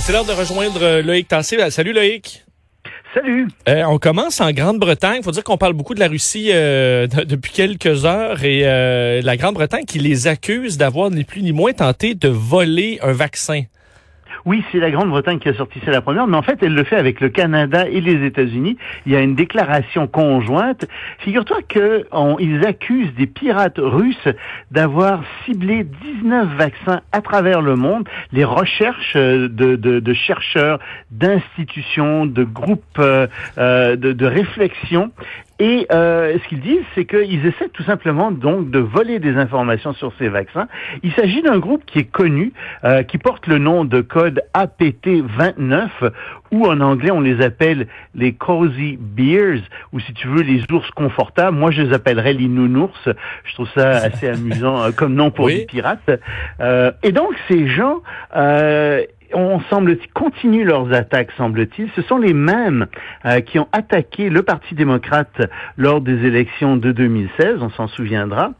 C'est l'heure de rejoindre euh, Loïc Tassé. Salut Loïc. Salut. Euh, on commence en Grande-Bretagne. Il faut dire qu'on parle beaucoup de la Russie euh, depuis quelques heures et euh, la Grande-Bretagne qui les accuse d'avoir ni plus ni moins tenté de voler un vaccin. Oui, c'est la Grande-Bretagne qui a sorti c'est la première, mais en fait, elle le fait avec le Canada et les États-Unis. Il y a une déclaration conjointe. Figure-toi qu'ils accusent des pirates russes d'avoir ciblé 19 vaccins à travers le monde. Les recherches euh, de chercheurs, d'institutions, de groupes euh, euh, de, de réflexion et euh, ce qu'ils disent, c'est qu'ils essaient tout simplement donc de voler des informations sur ces vaccins. Il s'agit d'un groupe qui est connu, euh, qui porte le nom de code APT29, ou en anglais on les appelle les cozy bears, ou si tu veux les ours confortables. Moi je les appellerais les nounours. Je trouve ça assez amusant euh, comme nom pour Oui. les pirates. Euh, et donc ces gens euh, on semble continuent leurs attaques, semble-t-il. Ce sont les mêmes euh, qui ont attaqué le Parti démocrate lors des élections de 2016, on s'en souviendra.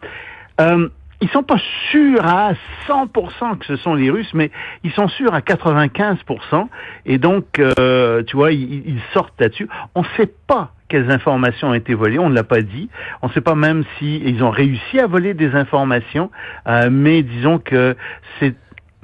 Euh, ils sont pas sûrs à 100% que ce sont les Russes, mais ils sont sûrs à 95%. Et donc, euh, tu vois, ils, ils sortent là-dessus. On ne sait pas quelles informations ont été volées, on ne l'a pas dit. On ne sait pas même si ils ont réussi à voler des informations, euh, mais disons que c'est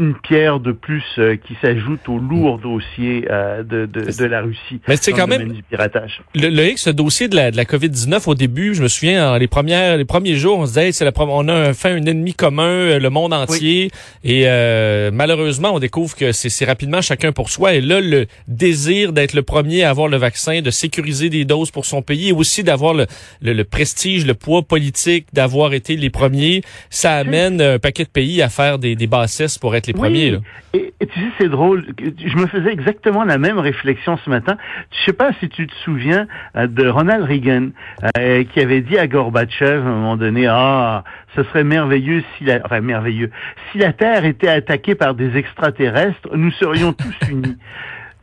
une pierre de plus euh, qui s'ajoute au lourd dossier euh, de, de, de la Russie. Mais c'est quand le même du piratage. le, Loïc, ce dossier de la, de la COVID-19 au début, je me souviens, en les premières, les premiers jours, on se disait, hey, c'est la, on a enfin un ennemi commun, euh, le monde entier, et euh, malheureusement, on découvre que c'est c'est rapidement chacun pour soi. Et là, le désir d'être le premier à avoir le vaccin, de sécuriser des doses pour son pays, et aussi d'avoir le, le, le prestige, le poids politique d'avoir été les premiers, ça amène un paquet de pays à faire des, des bassesses pour être les premiers. Là. Et, et tu sais, c'est drôle. Je me faisais exactement la même réflexion ce matin. Je sais pas si tu te souviens euh, de Ronald Reagan euh, qui avait dit à Gorbatchev à un moment donné, ah, ce serait merveilleux si la, enfin merveilleux, si la Terre était attaquée par des extraterrestres, nous serions tous unis.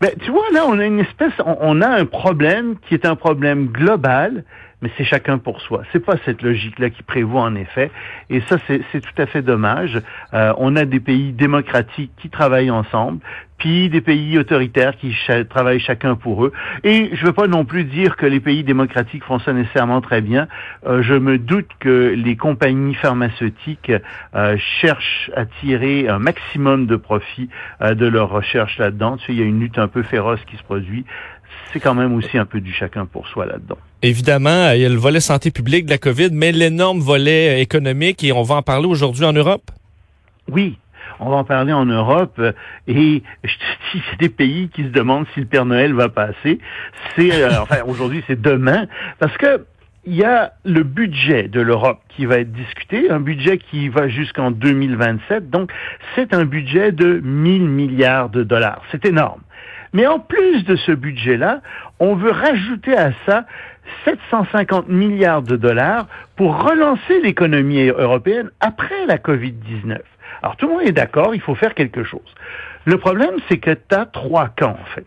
Ben, tu vois, là, on a une espèce, on, on a un problème qui est un problème global, mais c'est chacun pour soi. C'est pas cette logique-là qui prévaut en effet, et ça, c'est tout à fait dommage. Euh, on a des pays démocratiques qui travaillent ensemble, puis des pays autoritaires qui travaillent chacun pour eux. Et je veux pas non plus dire que les pays démocratiques font ça nécessairement très bien. Euh, je me doute que les compagnies pharmaceutiques euh, cherchent à tirer un maximum de profit euh, de leurs recherches là-dedans. Tu sais, il y a une lutte un peu féroce qui se produit. C'est quand même aussi un peu du chacun pour soi là-dedans. Évidemment, il y a le volet santé publique de la COVID, mais l'énorme volet euh, économique, et on va en parler aujourd'hui en Europe. Oui, on va en parler en Europe euh, et je te dis, c'est des pays qui se demandent si le Père Noël va passer. C'est euh, enfin aujourd'hui, c'est demain parce que il y a le budget de l'Europe qui va être discuté, un budget qui va jusqu'en 2027. Donc, c'est un budget de 1000 milliards de dollars. C'est énorme. Mais en plus de ce budget-là, on veut rajouter à ça 750 milliards de dollars pour relancer l'économie européenne après la COVID-19. Alors tout le monde est d'accord, il faut faire quelque chose. Le problème, c'est que tu as trois camps, en fait.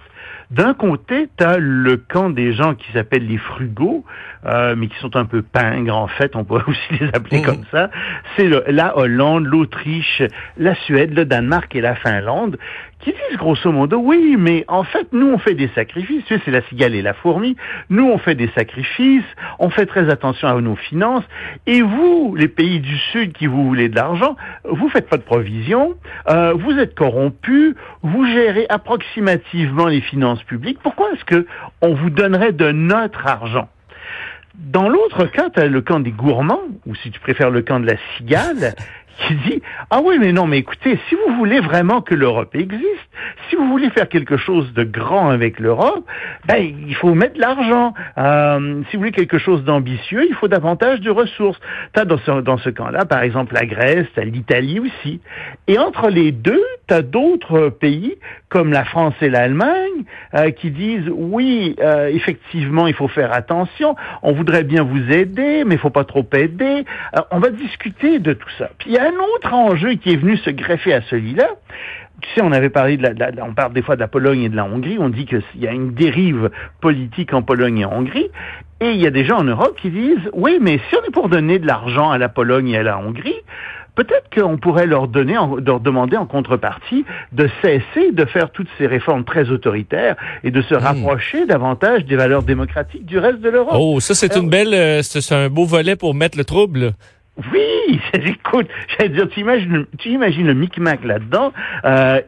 D'un côté, tu as le camp des gens qui s'appellent les frugaux, euh, mais qui sont un peu pingres, en fait, on pourrait aussi les appeler Mhm. comme ça. C'est la Hollande, l'Autriche, la Suède, le Danemark et la Finlande, qui disent grosso modo, oui, mais en fait, nous, on fait des sacrifices. Tu sais, c'est la cigale et la fourmi. Nous, on fait des sacrifices, on fait très attention à nos finances. Et vous, les pays du Sud qui vous voulez de l'argent, vous faites pas de provisions, euh, vous êtes corrompus, vous gérez approximativement les finances publiques. Pourquoi est-ce que on vous donnerait de notre argent? Dans l'autre cas, tu as le camp des gourmands, ou si tu préfères le camp de la cigale, qui dit Ah oui, mais non, mais écoutez, si vous voulez vraiment que l'Europe existe, si vous voulez faire quelque chose de grand avec l'Europe, ben il faut mettre de l'argent. Euh, si vous voulez quelque chose d'ambitieux, il faut davantage de ressources. T'as dans ce, dans ce camp-là, par exemple, la Grèce, t'as l'Italie aussi. Et entre les deux, t'as d'autres pays comme la France et l'Allemagne euh, qui disent oui, euh, effectivement, il faut faire attention. On voudrait bien vous aider, mais il faut pas trop aider. Alors, on va discuter de tout ça. Puis a un autre enjeu qui est venu se greffer à celui-là. Tu sais, on avait parlé de la, de la- on parle des fois de la Pologne et de la Hongrie. On dit qu'il y a une dérive politique en Pologne et en Hongrie. Et il y a des gens en Europe qui disent, oui, mais si on est pour donner de l'argent à la Pologne et à la Hongrie, peut-être qu'on pourrait leur donner, leur demander en contrepartie de cesser de faire toutes ces réformes très autoritaires et de se hmm. rapprocher davantage des valeurs démocratiques du reste de l'Europe. Oh, ça c'est une belle, euh, c'est un beau volet pour mettre le trouble. Oui, écoute, j'allais dire, tu imagines, tu imagines le micmac là-dedans. Euh,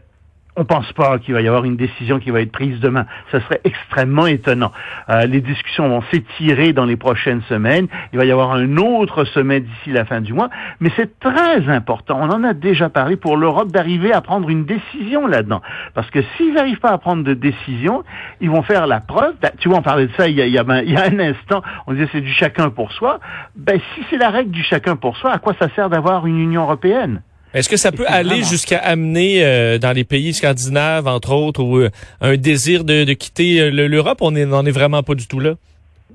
on pense pas qu'il va y avoir une décision qui va être prise demain. Ça serait extrêmement étonnant. Euh, les discussions vont s'étirer dans les prochaines semaines. Il va y avoir un autre sommet d'ici la fin du mois. Mais c'est très important, on en a déjà parlé, pour l'Europe d'arriver à prendre une décision là-dedans. Parce que s'ils n'arrivent pas à prendre de décision, ils vont faire la preuve. Tu vois, on parlait de ça il y a, il y a, il y a un instant. On disait c'est du chacun pour soi. Ben, si c'est la règle du chacun pour soi, à quoi ça sert d'avoir une Union européenne? Est-ce que ça peut aller jusqu'à amener euh, dans les pays scandinaves, entre autres, ou, euh, un désir de, quitter euh, l'Europe? On n'en est vraiment pas du tout là.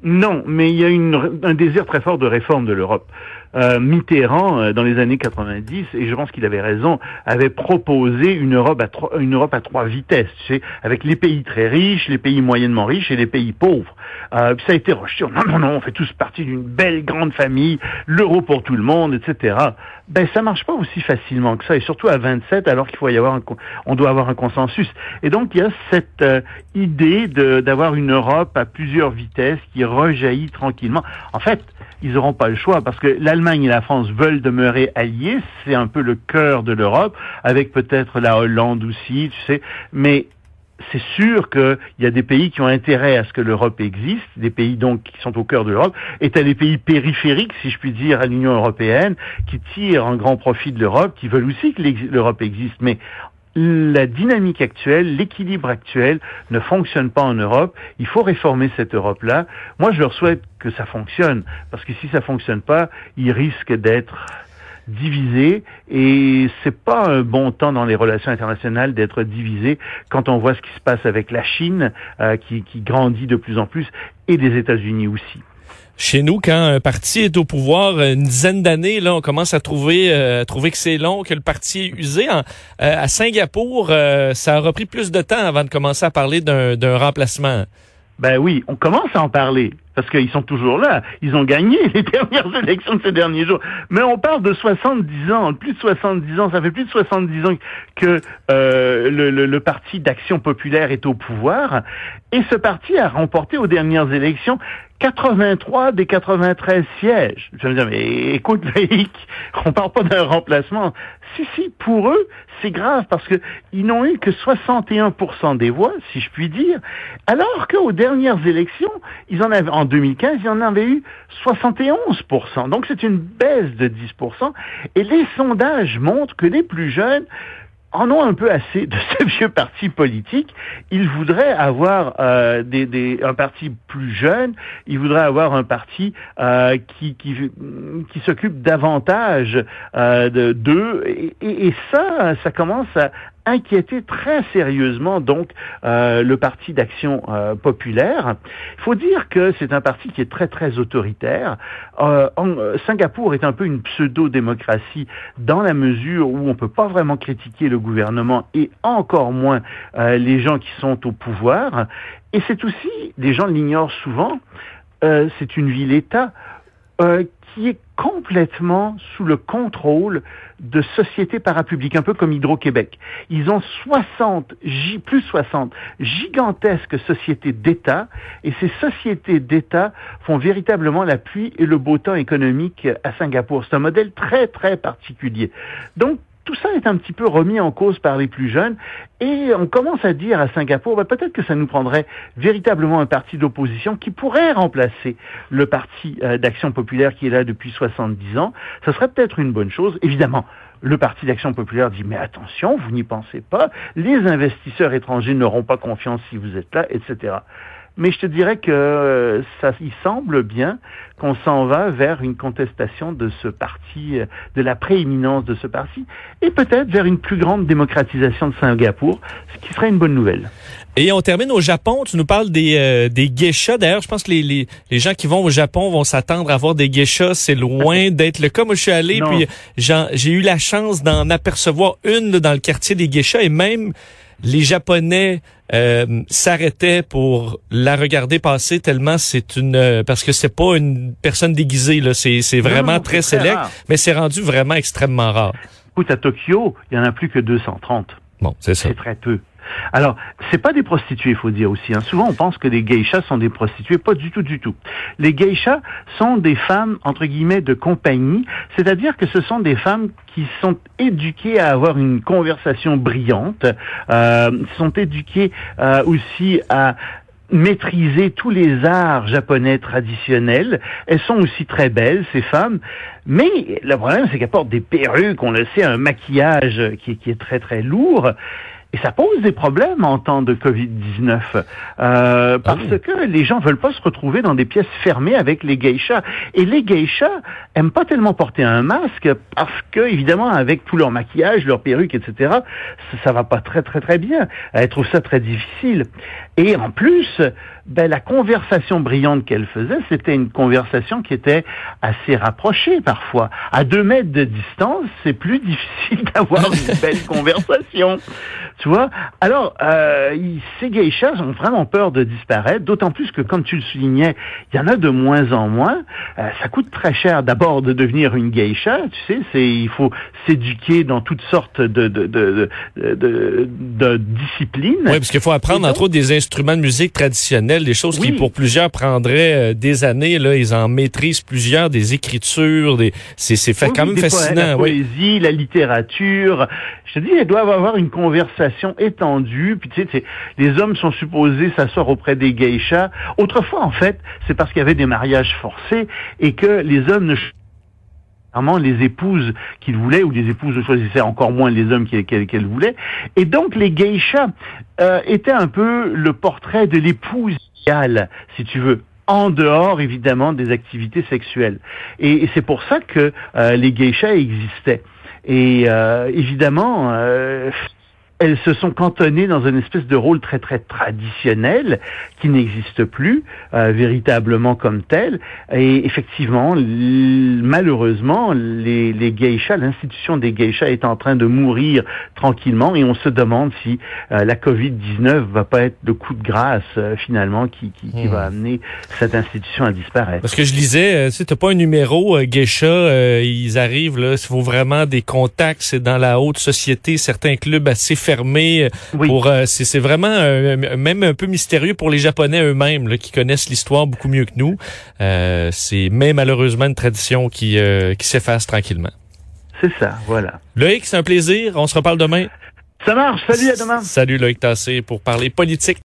Non, mais il y a une, un désir très fort de réforme de l'Europe. Euh, Mitterrand, euh, dans les années 90, et je pense qu'il avait raison, avait proposé une Europe à trois, une Europe à trois vitesses, tu sais, avec les pays très riches, les pays moyennement riches et les pays pauvres. Euh, ça a été rejeté. Non, non, non, on fait tous partie d'une belle grande famille, l'euro pour tout le monde, etc. Ben, ça marche pas aussi facilement que ça, et surtout à 27, alors qu'il faut y avoir un, on doit avoir un consensus. Et donc, il y a cette euh, idée d'avoir une Europe à plusieurs vitesses qui rejaillit tranquillement. En fait, ils n'auront pas le choix parce que l'Allemagne et la France veulent demeurer alliés, c'est un peu le cœur de l'Europe, avec peut-être la Hollande aussi, tu sais, mais c'est sûr qu'il y a des pays qui ont intérêt à ce que l'Europe existe, des pays donc qui sont au cœur de l'Europe, et as des pays périphériques, si je puis dire, à l'Union européenne, qui tirent un grand profit de l'Europe, qui veulent aussi que l'Europe existe. Mais la dynamique actuelle, l'équilibre actuel ne fonctionne pas en Europe. Il faut réformer cette Europe-là. Moi, je leur souhaite que ça fonctionne, parce que si ça fonctionne pas, ils risquent d'être divisés et c'est pas un bon temps dans les relations internationales d'être divisé quand on voit ce qui se passe avec la Chine euh, qui, qui grandit de plus en plus et des États-Unis aussi. Chez nous, quand un parti est au pouvoir une dizaine d'années, là, on commence à trouver, euh, trouver que c'est long, que le parti est usé. Euh, à Singapour, euh, ça aura pris plus de temps avant de commencer à parler d'un remplacement. Ben oui, on commence à en parler parce qu'ils sont toujours là. Ils ont gagné les dernières élections de ces derniers jours. Mais on parle de 70 ans, plus de 70 ans. Ça fait plus de 70 ans que euh, le, le, le, Parti d'Action Populaire est au pouvoir. Et ce parti a remporté aux dernières élections 83 des 93 sièges. Je me dire, mais écoute, Loïc, on parle pas d'un remplacement. Si, si, pour eux, c'est grave parce que ils n'ont eu que 61% des voix, si je puis dire, alors qu'aux dernières élections, ils en avaient, en 2015, ils en avaient eu 71%. Donc c'est une baisse de 10%. Et les sondages montrent que les plus jeunes en ont un peu assez de ce vieux parti politique. Ils voudraient avoir euh, des, des, un parti plus jeune. Ils voudraient avoir un parti euh, qui, qui, qui s'occupe davantage euh, d'eux. Et, et, ça, ça commence à, inquiéter très sérieusement donc euh, le parti d'action euh, populaire. Il faut dire que c'est un parti qui est très très autoritaire. Euh, Singapour est un peu une pseudo-démocratie dans la mesure où on peut pas vraiment critiquer le gouvernement et encore moins les gens qui sont au pouvoir. Et c'est aussi, les gens l'ignorent souvent, c'est une ville-État qui est complètement sous le contrôle de sociétés parapubliques, un peu comme Hydro-Québec. Ils ont 60, plus 60 gigantesques sociétés d'État, et ces sociétés d'État font véritablement la pluie et le beau temps économique à Singapour. C'est un modèle très, très particulier. Donc, tout ça est un petit peu remis en cause par les plus jeunes et on commence à dire à Singapour, ben, peut-être que ça nous prendrait véritablement un parti d'opposition qui pourrait remplacer le parti euh, d'action populaire qui est là depuis 70 ans. Ce serait peut-être une bonne chose. Évidemment, le Parti d'action populaire dit mais attention, vous n'y pensez pas, les investisseurs étrangers n'auront pas confiance si vous êtes là, etc. Mais je te dirais que euh, ça, il semble bien qu'on s'en va vers une contestation de ce parti, euh, de la prééminence de ce parti, et peut-être vers une plus grande démocratisation de Singapour, ce qui serait une bonne nouvelle. Et on termine au Japon. Tu nous parles des, euh, des geishas. D'ailleurs, je pense que les, les, les, gens qui vont au Japon vont s'attendre à voir des geishas. C'est loin d'être le cas. Moi, je suis allé, puis j'ai eu la chance d'en apercevoir une dans le quartier des geishas, et même les Japonais euh, s'arrêtaient pour la regarder passer tellement c'est une euh, parce que c'est pas une personne déguisée là, c'est c'est vraiment très sélect, mais c'est rendu vraiment extrêmement rare. Écoute, à Tokyo, il y en a plus que 230. Bon, c'est ça. C'est très peu. Alors, c'est pas des prostituées, il faut dire aussi. Hein. Souvent, on pense que les geishas sont des prostituées. Pas du tout, du tout. Les geishas sont des femmes, entre guillemets, de compagnie. C'est-à-dire que ce sont des femmes qui sont éduquées à avoir une conversation brillante, euh, sont éduquées euh, aussi à maîtriser tous les arts japonais traditionnels. Elles sont aussi très belles, ces femmes. Mais le problème, c'est qu'elles portent des perruques, on le sait, un maquillage qui, qui est très très lourd. Et ça pose des problèmes en temps de Covid-19 euh, parce ah que les gens veulent pas se retrouver dans des pièces fermées avec les geishas. Et les geishas aiment pas tellement porter un masque parce que, évidemment, avec tout leur maquillage, leur perruque, etc., ça, ça va pas très très très bien. Elles trouvent ça très difficile. Et en plus, ben, la conversation brillante qu'elle faisait, c'était une conversation qui était assez rapprochée parfois. À deux mètres de distance, c'est plus difficile d'avoir une belle conversation. Tu vois Alors, euh, ces geishas ont vraiment peur de disparaître, d'autant plus que, comme tu le soulignais, il y en a de moins en moins. Euh, ça coûte très cher d'abord de devenir une geisha, tu sais, c'est il faut s'éduquer dans toutes sortes de, de, de, de, de disciplines. Oui, parce qu'il faut apprendre, entre autres, des instruments de musique traditionnels, des choses qui, pour plusieurs, prendraient euh, des années. Là, ils en maîtrisent plusieurs, des écritures, des c'est fait quand même fascinant. La poésie, la littérature. Je te dis, elles doivent avoir une conversation étendue. Puis tu sais, les hommes sont supposés s'asseoir auprès des geishas. Autrefois, en fait, c'est parce qu'il y avait des mariages forcés et que les hommes ne les épouses qu'ils voulaient, ou les épouses choisissaient encore moins les hommes qu'elles voulaient. Et donc les geishas euh, étaient un peu le portrait de l'épouse idéale, si tu veux en dehors évidemment des activités sexuelles. Et, c'est pour ça que euh, les geishas existaient. Et euh, évidemment, elles se sont cantonnées dans une espèce de rôle très très traditionnel qui n'existe plus euh, véritablement comme tel. Et effectivement, malheureusement, les, les geishas, l'institution des geishas est en train de mourir tranquillement et on se demande si euh, la Covid-19 va pas être le coup de grâce euh, finalement qui, qui, qui va hmm. amener cette institution à disparaître. Parce que je lisais, tu sais, pas un numéro geisha, ils arrivent là, il faut vraiment des contacts, c'est dans la haute société, certains clubs assez fermé. Euh, pour euh, c'est vraiment même un peu mystérieux pour les Japonais eux-mêmes qui connaissent l'histoire beaucoup mieux que nous. Euh, c'est mais malheureusement une tradition qui qui s'efface tranquillement. C'est ça, voilà. Loïc, c'est un plaisir. On se reparle demain. Ça marche. Salut, à demain. Salut Loïc Tassé pour parler politique.